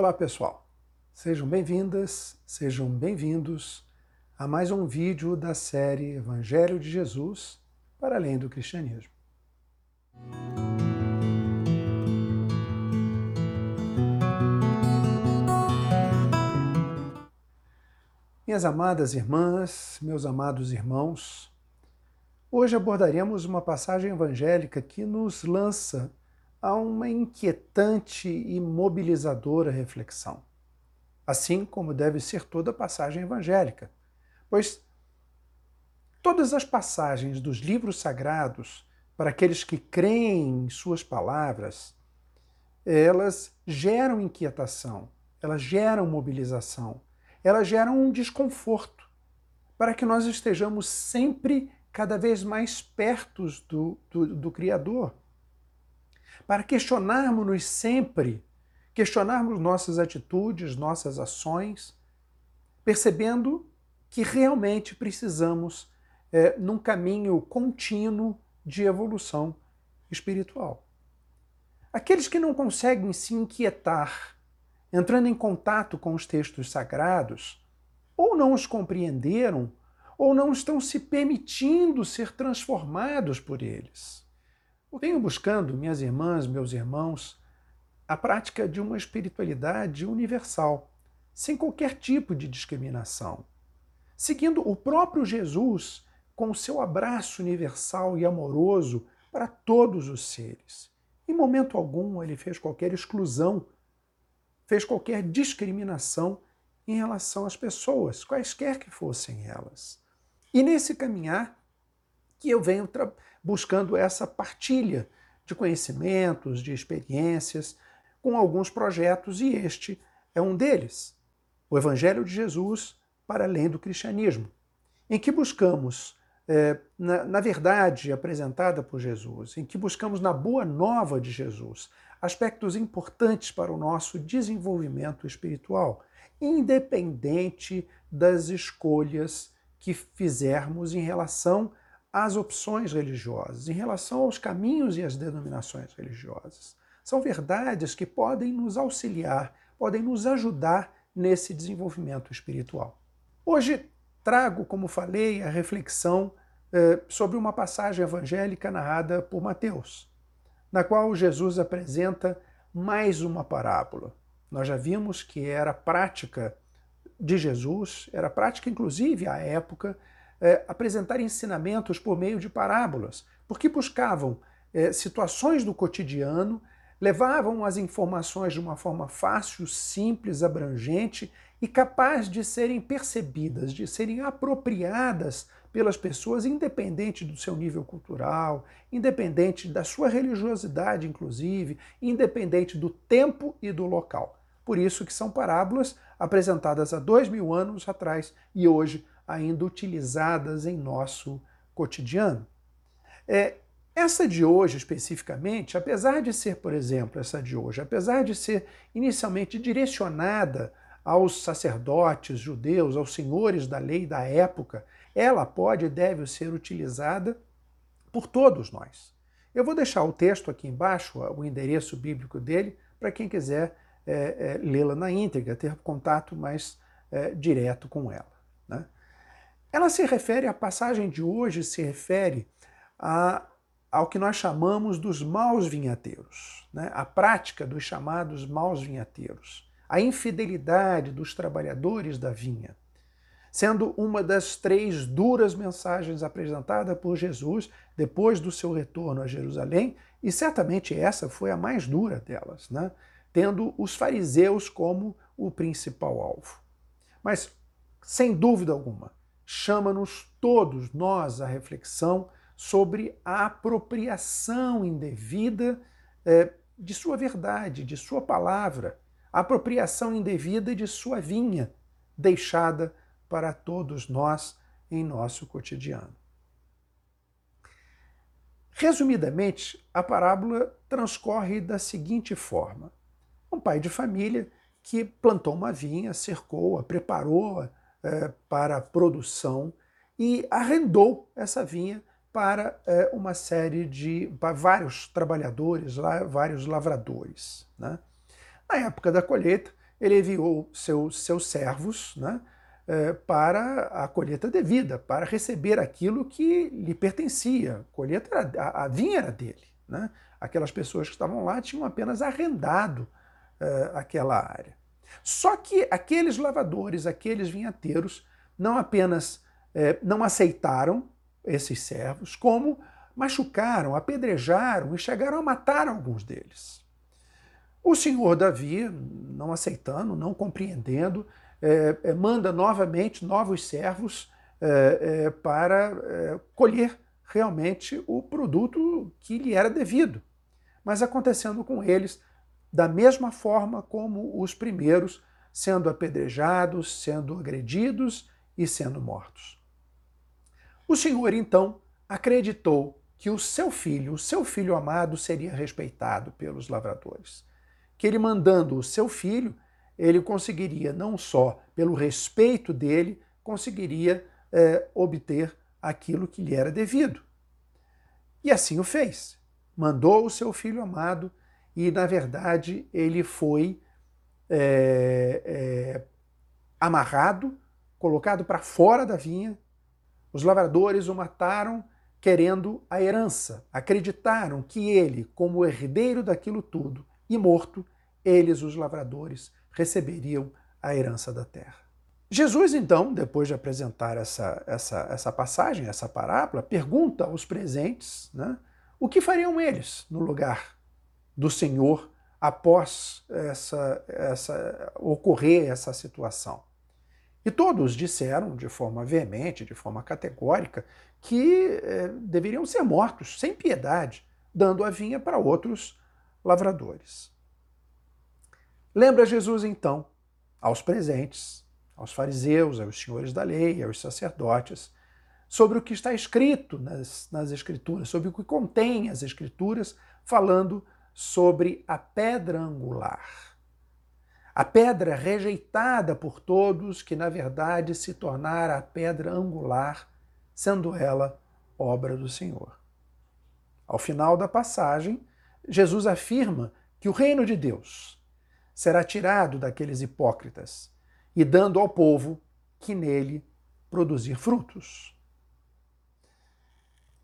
Olá pessoal, sejam bem-vindas, sejam bem-vindos a mais um vídeo da série Evangelho de Jesus para além do cristianismo. Minhas amadas irmãs, meus amados irmãos, hoje abordaremos uma passagem evangélica que nos lança a uma inquietante e mobilizadora reflexão, assim como deve ser toda passagem evangélica, pois todas as passagens dos livros sagrados, para aqueles que creem em suas palavras, elas geram inquietação, elas geram mobilização, elas geram um desconforto, para que nós estejamos sempre cada vez mais perto do, do, do Criador para questionarmos-nos sempre, questionarmos nossas atitudes, nossas ações, percebendo que realmente precisamos é, num caminho contínuo de evolução espiritual. Aqueles que não conseguem se inquietar, entrando em contato com os textos sagrados, ou não os compreenderam, ou não estão se permitindo ser transformados por eles. Venho buscando, minhas irmãs, meus irmãos, a prática de uma espiritualidade universal, sem qualquer tipo de discriminação, seguindo o próprio Jesus com o seu abraço universal e amoroso para todos os seres. Em momento algum ele fez qualquer exclusão, fez qualquer discriminação em relação às pessoas, quaisquer que fossem elas. E nesse caminhar que eu venho buscando essa partilha de conhecimentos, de experiências, com alguns projetos, e este é um deles. O Evangelho de Jesus para além do cristianismo, em que buscamos, é, na, na verdade apresentada por Jesus, em que buscamos na boa nova de Jesus aspectos importantes para o nosso desenvolvimento espiritual, independente das escolhas que fizermos em relação às opções religiosas, em relação aos caminhos e às denominações religiosas. São verdades que podem nos auxiliar, podem nos ajudar nesse desenvolvimento espiritual. Hoje trago, como falei, a reflexão eh, sobre uma passagem evangélica narrada por Mateus, na qual Jesus apresenta mais uma parábola. Nós já vimos que era prática de Jesus, era prática inclusive à época é, apresentar ensinamentos por meio de parábolas, porque buscavam é, situações do cotidiano, levavam as informações de uma forma fácil, simples, abrangente e capaz de serem percebidas, de serem apropriadas pelas pessoas, independente do seu nível cultural, independente da sua religiosidade, inclusive, independente do tempo e do local. Por isso que são parábolas apresentadas há dois mil anos atrás e hoje ainda utilizadas em nosso cotidiano. É, essa de hoje, especificamente, apesar de ser, por exemplo, essa de hoje, apesar de ser inicialmente direcionada aos sacerdotes judeus, aos senhores da lei da época, ela pode e deve ser utilizada por todos nós. Eu vou deixar o texto aqui embaixo, o endereço bíblico dele, para quem quiser é, é, lê-la na íntegra, ter contato mais é, direto com ela. Né? Ela se refere, a passagem de hoje se refere a, ao que nós chamamos dos maus vinhateiros, né? a prática dos chamados maus vinhateiros, a infidelidade dos trabalhadores da vinha, sendo uma das três duras mensagens apresentadas por Jesus depois do seu retorno a Jerusalém, e certamente essa foi a mais dura delas, né? tendo os fariseus como o principal alvo. Mas, sem dúvida alguma, chama-nos todos nós à reflexão sobre a apropriação indevida é, de sua verdade, de sua palavra, a apropriação indevida de sua vinha, deixada para todos nós em nosso cotidiano. Resumidamente, a parábola transcorre da seguinte forma: um pai de família que plantou uma vinha, cercou-a, preparou-a é, para a produção e arrendou essa vinha para é, uma série de para vários trabalhadores, lá, vários lavradores. Né? Na época da colheita, ele enviou seus, seus servos né, é, para a colheita devida, para receber aquilo que lhe pertencia. A, colheita era, a, a vinha era dele. Né? Aquelas pessoas que estavam lá tinham apenas arrendado aquela área. Só que aqueles lavadores, aqueles vinhateiros, não apenas é, não aceitaram esses servos, como machucaram, apedrejaram e chegaram a matar alguns deles. O senhor Davi, não aceitando, não compreendendo, é, é, manda novamente novos servos é, é para é, colher realmente o produto que lhe era devido. Mas acontecendo com eles da mesma forma como os primeiros, sendo apedrejados, sendo agredidos e sendo mortos. O Senhor então acreditou que o seu filho, o seu filho amado, seria respeitado pelos lavradores. Que ele mandando o seu filho, ele conseguiria não só pelo respeito dele, conseguiria é, obter aquilo que lhe era devido. E assim o fez. Mandou o seu filho amado e, na verdade, ele foi é, é, amarrado, colocado para fora da vinha, os lavradores o mataram querendo a herança. Acreditaram que ele, como herdeiro daquilo tudo e morto, eles, os lavradores, receberiam a herança da terra. Jesus, então, depois de apresentar essa, essa, essa passagem, essa parábola, pergunta aos presentes né, o que fariam eles no lugar do Senhor após essa, essa, ocorrer essa situação. E todos disseram de forma veemente, de forma categórica, que eh, deveriam ser mortos, sem piedade, dando a vinha para outros lavradores. Lembra Jesus, então, aos presentes, aos fariseus, aos senhores da lei, aos sacerdotes, sobre o que está escrito nas, nas Escrituras, sobre o que contém as Escrituras, falando sobre a pedra angular a pedra rejeitada por todos, que na verdade se tornara a pedra angular, sendo ela obra do Senhor. Ao final da passagem, Jesus afirma que o reino de Deus será tirado daqueles hipócritas e dando ao povo que nele produzir frutos.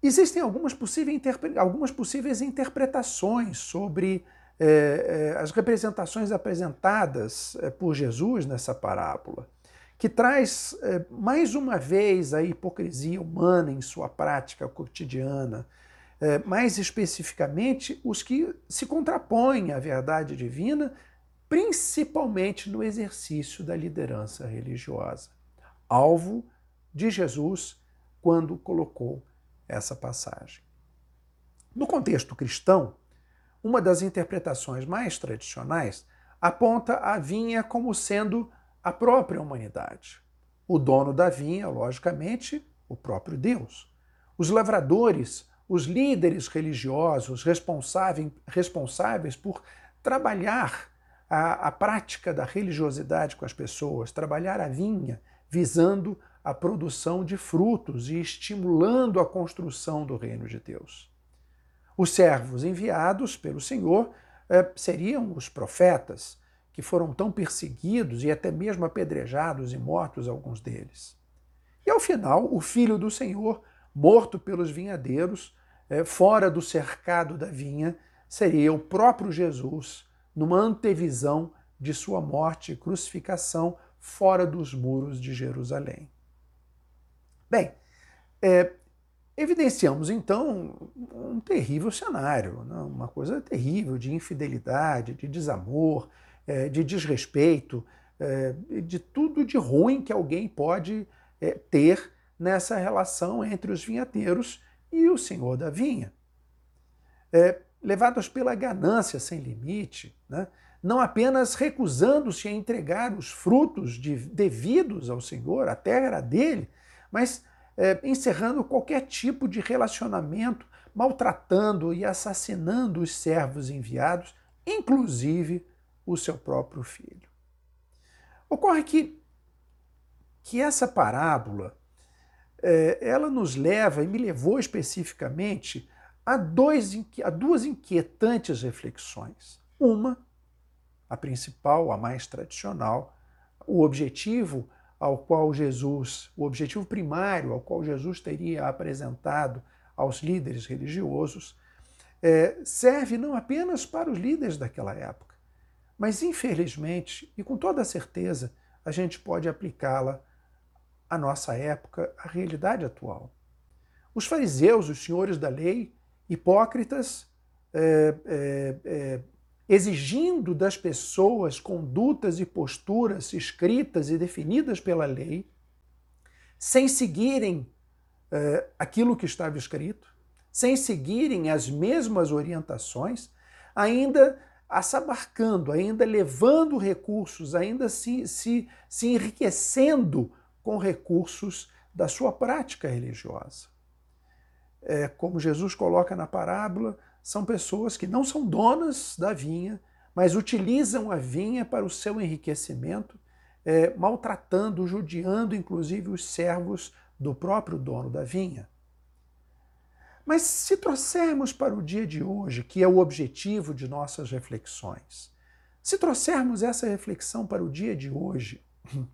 Existem algumas possíveis, algumas possíveis interpretações sobre é, é, as representações apresentadas é, por Jesus nessa parábola, que traz mais uma vez a hipocrisia humana em sua prática cotidiana, mais especificamente os que se contrapõem à verdade divina, principalmente no exercício da liderança religiosa, alvo de Jesus quando colocou essa passagem. No contexto cristão, uma das interpretações mais tradicionais aponta a vinha como sendo a própria humanidade. O dono da vinha, logicamente, o próprio Deus. Os lavradores, os líderes religiosos responsáveis, por trabalhar a, a prática da religiosidade com as pessoas, trabalhar a vinha, visando a produção de frutos e estimulando a construção do reino de Deus. Os servos enviados pelo Senhor eh, seriam os profetas, que foram tão perseguidos e até mesmo apedrejados e mortos alguns deles. E ao final, o filho do Senhor, morto pelos vinhadeiros, eh, fora do cercado da vinha, seria o próprio Jesus, numa antevisão de sua morte e crucificação fora dos muros de Jerusalém. Bem, é, Evidenciamos então um terrível cenário, né? uma coisa terrível de infidelidade, de desamor, é, de desrespeito, é, de tudo de ruim que alguém pode é, ter nessa relação entre os vinhateiros e o senhor da vinha. levados pela ganância sem limite, né? não apenas recusando-se a entregar os frutos de, devidos ao senhor, a terra era dele, mas é, encerrando qualquer tipo de relacionamento, maltratando e assassinando os servos enviados, inclusive o seu próprio filho. Ocorre que, que essa parábola é, ela nos leva, e me levou especificamente, a, dois, a duas inquietantes reflexões. Uma, a principal, a mais tradicional, o objetivo ao qual Jesus, o objetivo primário ao qual Jesus teria apresentado aos líderes religiosos, é, serve não apenas para os líderes daquela época, mas infelizmente e com toda certeza a gente pode aplicá-la à nossa época, à realidade atual. Os fariseus, os senhores da lei, hipócritas, é, é, é exigindo das pessoas condutas e posturas escritas e definidas pela lei, sem seguirem uh, aquilo que estava escrito, sem seguirem as mesmas orientações, ainda assabarcando, ainda levando recursos, ainda se, se, se enriquecendo com recursos da sua prática religiosa. É, como Jesus coloca na parábola, são pessoas que não são donas da vinha, mas utilizam a vinha para o seu enriquecimento, é, maltratando, judiando inclusive os servos do próprio dono da vinha. Mas se trouxermos para o dia de hoje, que é o objetivo de nossas reflexões, se trouxermos essa reflexão para o dia de hoje,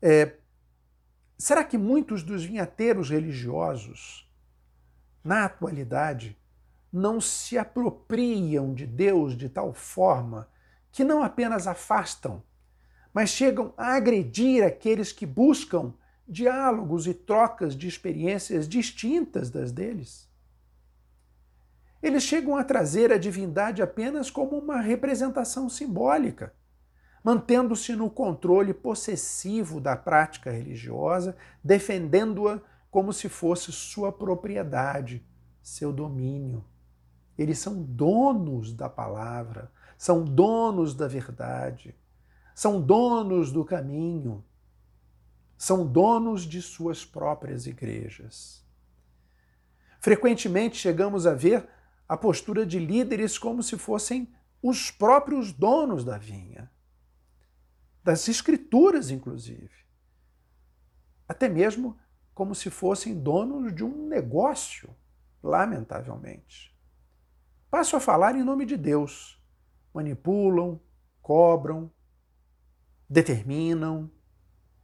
é, será que muitos dos vinhateiros religiosos, na atualidade, não se apropriam de Deus de tal forma que não apenas afastam, mas chegam a agredir aqueles que buscam diálogos e trocas de experiências distintas das deles. Eles chegam a trazer a divindade apenas como uma representação simbólica, mantendo-se no controle possessivo da prática religiosa, defendendo-a como se fosse sua propriedade, seu domínio. Eles são donos da palavra, são donos da verdade, são donos do caminho, são donos de suas próprias igrejas. Frequentemente chegamos a ver a postura de líderes como se fossem os próprios donos da vinha, das escrituras, inclusive. Até mesmo como se fossem donos de um negócio, lamentavelmente. Passo a falar em nome de Deus. Manipulam, cobram, determinam,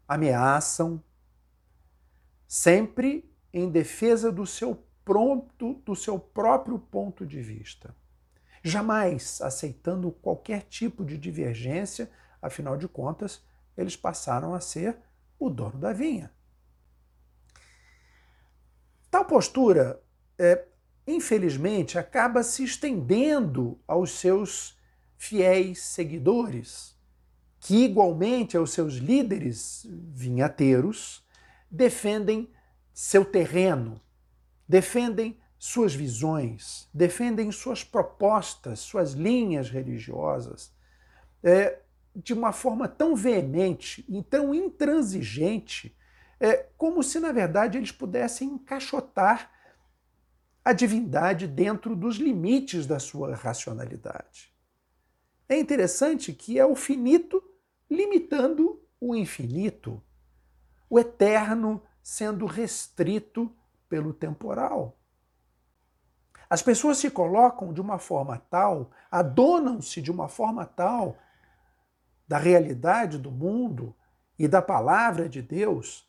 ameaçam, sempre em defesa do seu pronto, do seu próprio ponto de vista. Jamais aceitando qualquer tipo de divergência, afinal de contas, eles passaram a ser o dono da vinha. Tal postura é, infelizmente, acaba se estendendo aos seus fiéis seguidores, que, igualmente aos seus líderes vinhateiros, defendem seu terreno, defendem suas visões, defendem suas propostas, suas linhas religiosas, é, de uma forma tão veemente e tão intransigente, é, como se, na verdade, eles pudessem encaixotar a divindade dentro dos limites da sua racionalidade. É interessante que é o finito limitando o infinito, o eterno sendo restrito pelo temporal. As pessoas se colocam de uma forma tal, adonam-se de uma forma tal da realidade do mundo e da palavra de Deus,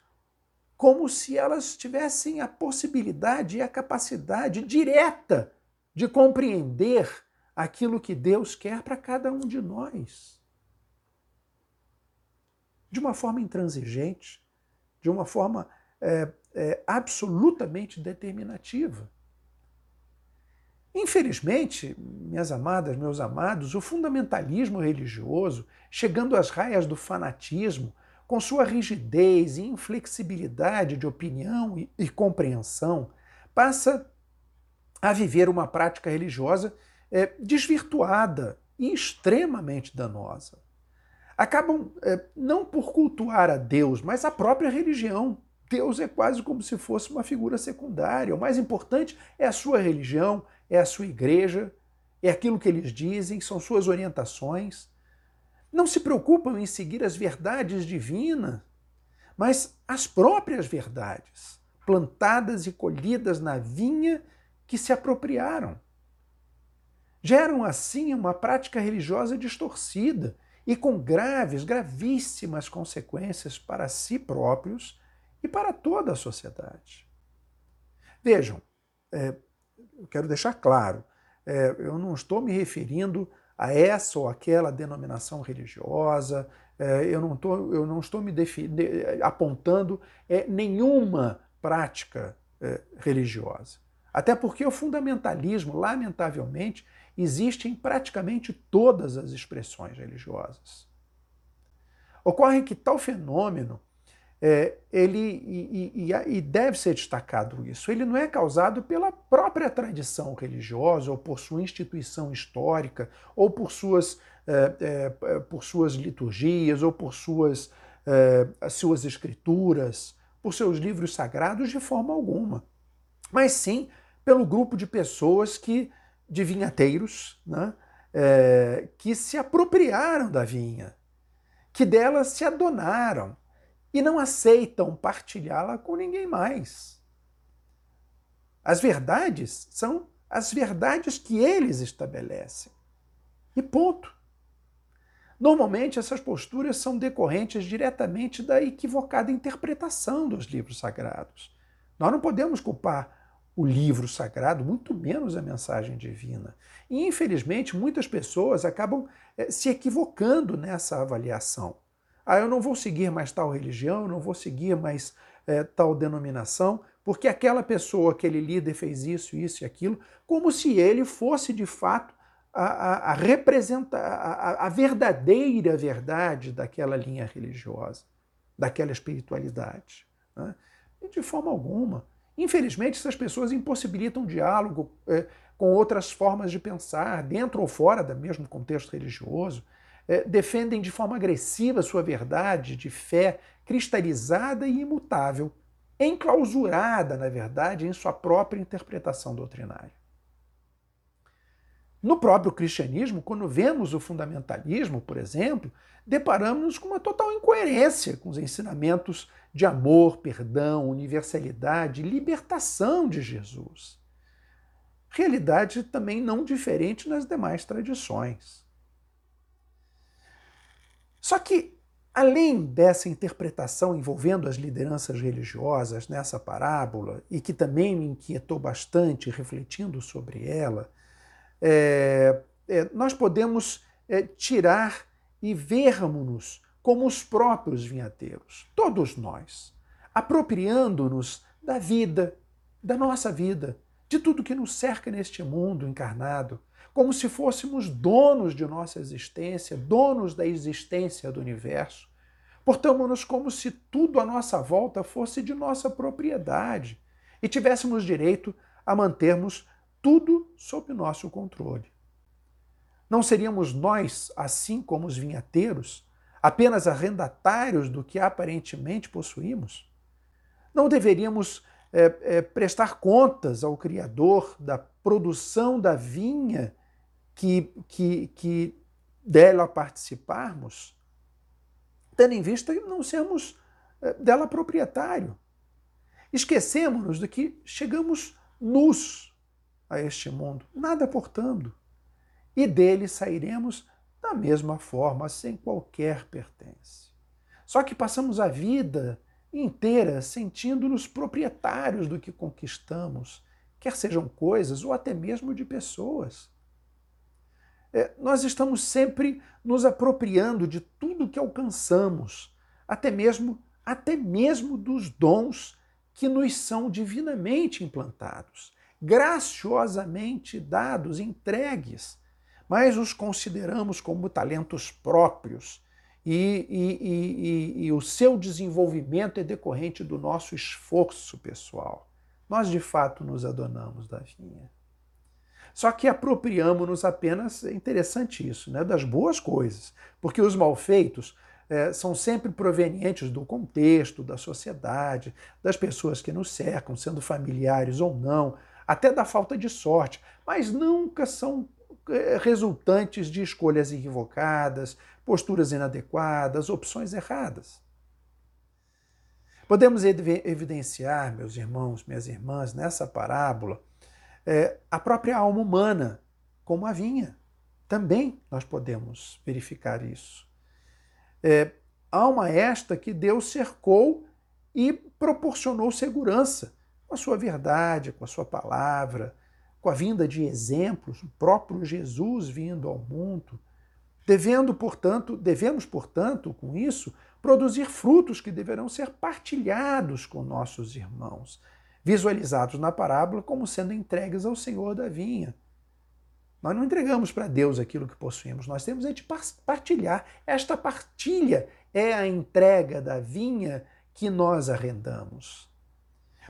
como se elas tivessem a possibilidade e a capacidade direta de compreender aquilo que Deus quer para cada um de nós. De uma forma intransigente, de uma forma é, é, absolutamente determinativa. Infelizmente, minhas amadas, meus amados, o fundamentalismo religioso, chegando às raias do fanatismo, com sua rigidez e inflexibilidade de opinião e, e compreensão, passa a viver uma prática religiosa é, desvirtuada e extremamente danosa. Acabam é, não por cultuar a Deus, mas a própria religião. Deus é quase como se fosse uma figura secundária. O mais importante é a sua religião, é a sua igreja, é aquilo que eles dizem, são suas orientações não se preocupam em seguir as verdades divinas, mas as próprias verdades, plantadas e colhidas na vinha que se apropriaram. geram assim uma prática religiosa distorcida e com graves, gravíssimas consequências para si próprios e para toda a sociedade. Vejam, é, eu quero deixar claro, é, eu não estou me referindo a essa ou aquela denominação religiosa, é, eu, não tô, eu não estou me apontando é, nenhuma prática é, religiosa. Até porque o fundamentalismo, lamentavelmente, existe em praticamente todas as expressões religiosas. Ocorre que tal fenômeno é, ele e, e, e, deve ser destacado isso. Ele não é causado pela própria tradição religiosa, ou por sua instituição histórica, ou por suas, é, é, por suas liturgias, ou por suas, é, suas escrituras, por seus livros sagrados, de forma alguma. Mas sim pelo grupo de pessoas que, de vinhateiros, né, é, que se apropriaram da vinha, que dela se adonaram e não aceitam partilhá-la com ninguém mais. As verdades são as verdades que eles estabelecem. E ponto. Normalmente, essas posturas são decorrentes diretamente da equivocada interpretação dos livros sagrados. Nós não podemos culpar o livro sagrado, muito menos a mensagem divina. E, infelizmente, muitas pessoas acabam é, se equivocando nessa avaliação. Ah, eu não vou seguir mais tal religião, eu não vou seguir mais é, tal denominação, porque aquela pessoa, aquele líder fez isso, isso e aquilo, como se ele fosse de fato a, a, a representar a, a verdadeira verdade daquela linha religiosa, daquela espiritualidade. Né? E de forma alguma. Infelizmente, essas pessoas impossibilitam diálogo é, com outras formas de pensar, dentro ou fora do mesmo contexto religioso defendem de forma agressiva sua verdade de fé cristalizada e imutável, enclausurada, na verdade, em sua própria interpretação doutrinária. No próprio cristianismo, quando vemos o fundamentalismo, por exemplo, deparamos-nos com uma total incoerência com os ensinamentos de amor, perdão, universalidade, libertação de Jesus. Realidade também não diferente nas demais tradições. Só que, além dessa interpretação envolvendo as lideranças religiosas nessa parábola, e que também me inquietou bastante refletindo sobre ela, é, é, nós podemos é, tirar e vermos-nos como os próprios vinhateiros, todos nós, apropriando-nos da vida, da nossa vida, de tudo que nos cerca neste mundo encarnado, como se fôssemos donos de nossa existência, donos da existência do universo. Portamos-nos como se tudo à nossa volta fosse de nossa propriedade e tivéssemos direito a mantermos tudo sob nosso controle. Não seríamos nós, assim como os vinhateiros, apenas arrendatários do que aparentemente possuímos? Não deveríamos é, é, prestar contas ao Criador da produção da vinha que, que, que dela participarmos, tendo em vista que não sermos eh, dela proprietário. Esquecemos-nos de que chegamos nus a este mundo, nada portando, e dele sairemos da mesma forma, sem qualquer pertence. Só que passamos a vida inteira sentindo-nos proprietários do que conquistamos, quer sejam coisas ou até mesmo de pessoas é, nós estamos sempre nos apropriando de tudo que alcançamos, até mesmo, até mesmo dos dons que nos são divinamente implantados, graciosamente dados, entregues, mas os consideramos como talentos próprios e, e, e, e, o seu desenvolvimento é decorrente do nosso esforço pessoal. Nós de fato nos adonamos da vinha. Só que apropriamos-nos apenas, é interessante isso, né, das boas coisas, porque os malfeitos é, são sempre provenientes do contexto, da sociedade, das pessoas que nos cercam, sendo familiares ou não, até da falta de sorte, mas nunca são é, resultantes de escolhas equivocadas, posturas inadequadas, opções erradas. Podemos evidenciar, meus irmãos, minhas irmãs, nessa parábola, é, a própria alma humana, como a vinha. Também nós podemos verificar isso. É, alma esta que Deus cercou e proporcionou segurança com a sua verdade, com a sua palavra, com a vinda de exemplos, o próprio Jesus vindo ao mundo, devendo, portanto, devemos, portanto, com isso, produzir frutos que deverão ser partilhados com nossos irmãos, visualizados na parábola como sendo entregues ao Senhor da vinha. Nós não entregamos para Deus aquilo que possuímos, nós temos é de partilhar. Esta partilha é a entrega da vinha que nós arrendamos.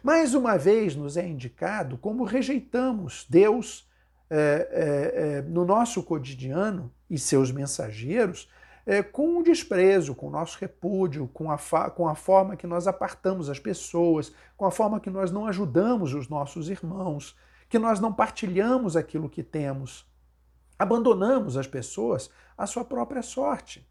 Mais uma vez nos é indicado como rejeitamos Deus é, é, é, no nosso cotidiano e seus mensageiros é, com o desprezo, com o nosso repúdio, com a, com a forma que nós apartamos as pessoas, com a forma que nós não ajudamos os nossos irmãos, que nós não partilhamos aquilo que temos. Abandonamos as pessoas à sua própria sorte.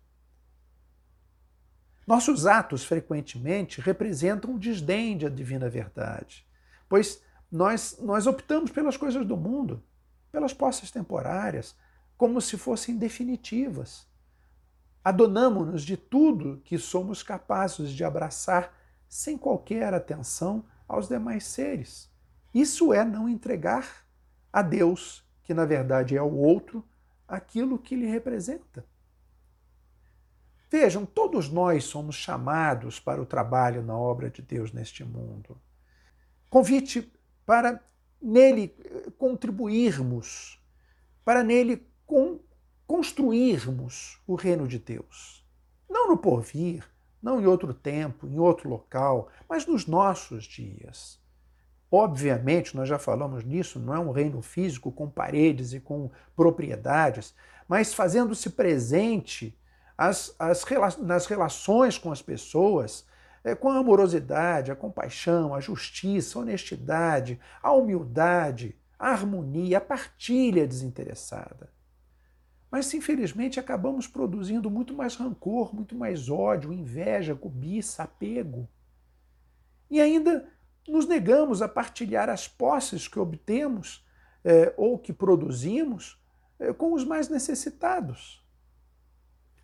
Nossos atos, frequentemente, representam o desdém da divina verdade, pois nós, nós optamos pelas coisas do mundo, pelas posses temporárias, como se fossem definitivas. Adonamos-nos de tudo que somos capazes de abraçar sem qualquer atenção aos demais seres. Isso é não entregar a Deus, que na verdade é o outro, aquilo que lhe representa. Vejam, todos nós somos chamados para o trabalho na obra de Deus neste mundo. Convite para nele eh, contribuirmos, para nele con construirmos o reino de Deus. Não no porvir, não em outro tempo, em outro local, mas nos nossos dias. Obviamente, nós já falamos nisso, não é um reino físico com paredes e com propriedades, mas fazendo-se presente as, as, nas relações com as pessoas, é, com a amorosidade, a compaixão, a justiça, a honestidade, a humildade, a harmonia, a partilha desinteressada. Mas, infelizmente, acabamos produzindo muito mais rancor, muito mais ódio, inveja, cobiça, apego. E ainda nos negamos a partilhar as posses que obtemos é, ou que produzimos é, com os mais necessitados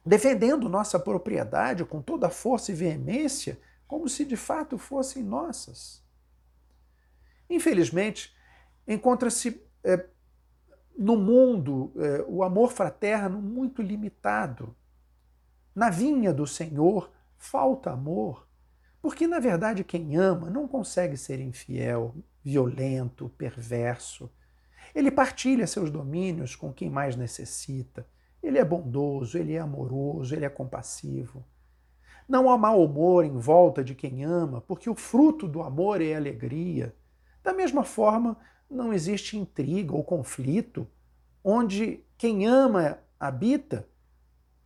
defendendo nossa propriedade com toda a força e veemência, como se de fato fossem nossas. Infelizmente, encontra-se é, no mundo é, o amor fraterno muito limitado. Na vinha do Senhor falta amor, porque na verdade quem ama não consegue ser infiel, violento, perverso. Ele partilha seus domínios com quem mais necessita ele é bondoso, ele é amoroso, ele é compassivo. Não há mau humor em volta de quem ama, porque o fruto do amor é alegria. Da mesma forma, não existe intriga ou conflito onde quem ama habita,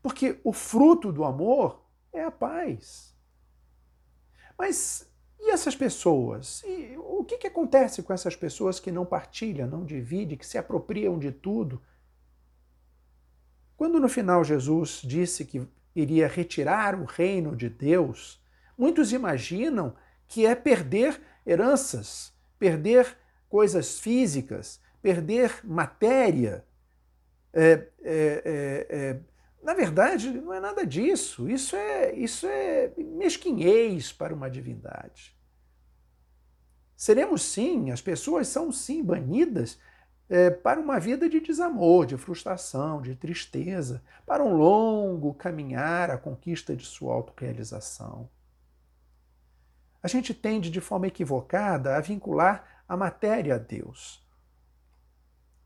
porque o fruto do amor é a paz. Mas e essas pessoas? E o que, que acontece com essas pessoas que não partilham, não dividem, que se apropriam de tudo? Quando no final Jesus disse que iria retirar o reino de Deus, muitos imaginam que é perder heranças, perder coisas físicas, perder matéria. É, é, é, é, na verdade, não é nada disso. Isso é, isso é mesquinhez para uma divindade. Seremos sim, as pessoas são sim banidas é, para uma vida de desamor, de frustração, de tristeza, para um longo caminhar à conquista de sua autorrealização. A gente tende, de forma equivocada, a vincular a matéria a Deus.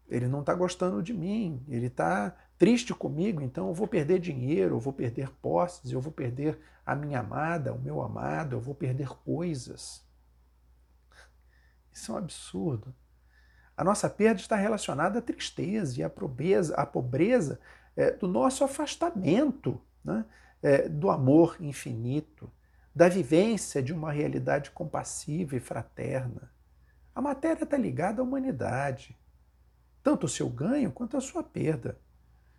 Ele não está gostando de mim, ele está triste comigo, então eu vou perder dinheiro, eu vou perder posses, eu vou perder a minha amada, o meu amado, eu vou perder coisas. Isso é um absurdo. A nossa perda está relacionada à tristeza e à pobreza, à pobreza é, do nosso afastamento né? é, do amor infinito, da vivência de uma realidade compassiva e fraterna. A matéria está ligada à humanidade, tanto o seu ganho quanto a sua perda.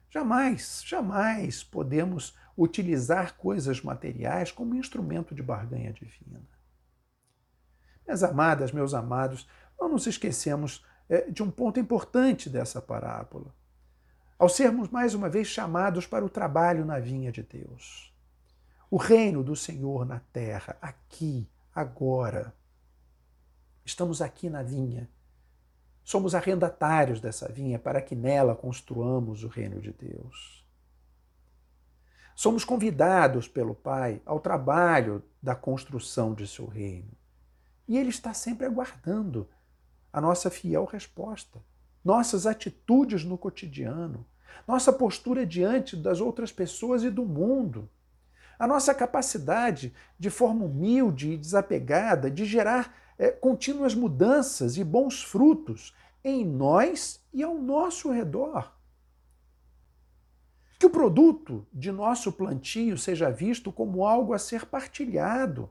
Jamais, jamais podemos utilizar coisas materiais como instrumento de barganha divina. Minhas amadas, meus amados, não nos esquecemos é, de um ponto importante dessa parábola. ao sermos mais uma vez chamados para o trabalho na vinha de Deus. O reino do Senhor na terra, aqui, agora. Estamos aqui na vinha. Somos arrendatários dessa vinha para que nela construamos o reino de Deus. Somos convidados pelo Pai ao trabalho da construção de seu reino. E Ele está sempre aguardando a nossa fiel resposta, nossas atitudes no cotidiano, nossa postura diante das outras pessoas e do mundo, a nossa capacidade de forma humilde e desapegada de gerar é, contínuas mudanças e bons frutos em nós e ao nosso redor. Que o produto de nosso plantio seja visto como algo a ser partilhado,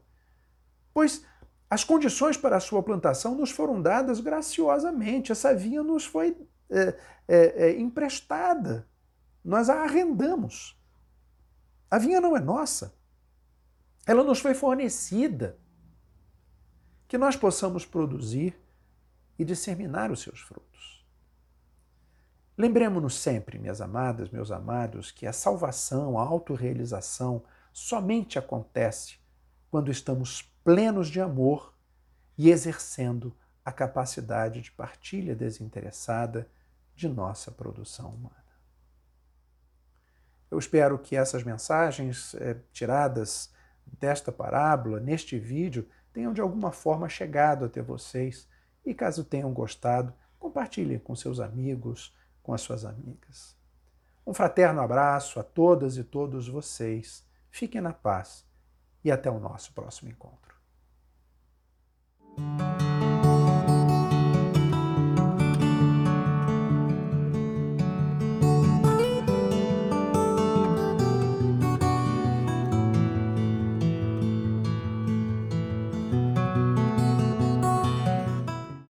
pois as condições para a sua plantação nos foram dadas graciosamente, essa vinha nos foi é, é, é, emprestada, nós a arrendamos. A vinha não é nossa, ela nos foi fornecida. Que nós possamos produzir e disseminar os seus frutos. Lembremos-nos sempre, minhas amadas, meus amados, que a salvação, a autorrealização somente acontece quando estamos plenos de amor e exercendo a capacidade de partilha desinteressada de nossa produção humana. Eu espero que essas mensagens é, tiradas desta parábola, neste vídeo, tenham de alguma forma chegado até vocês e caso tenham gostado, compartilhe com seus amigos, com as suas amigas. Um fraterno abraço a todas e todos vocês. Fiquem na paz e até o nosso próximo encontro.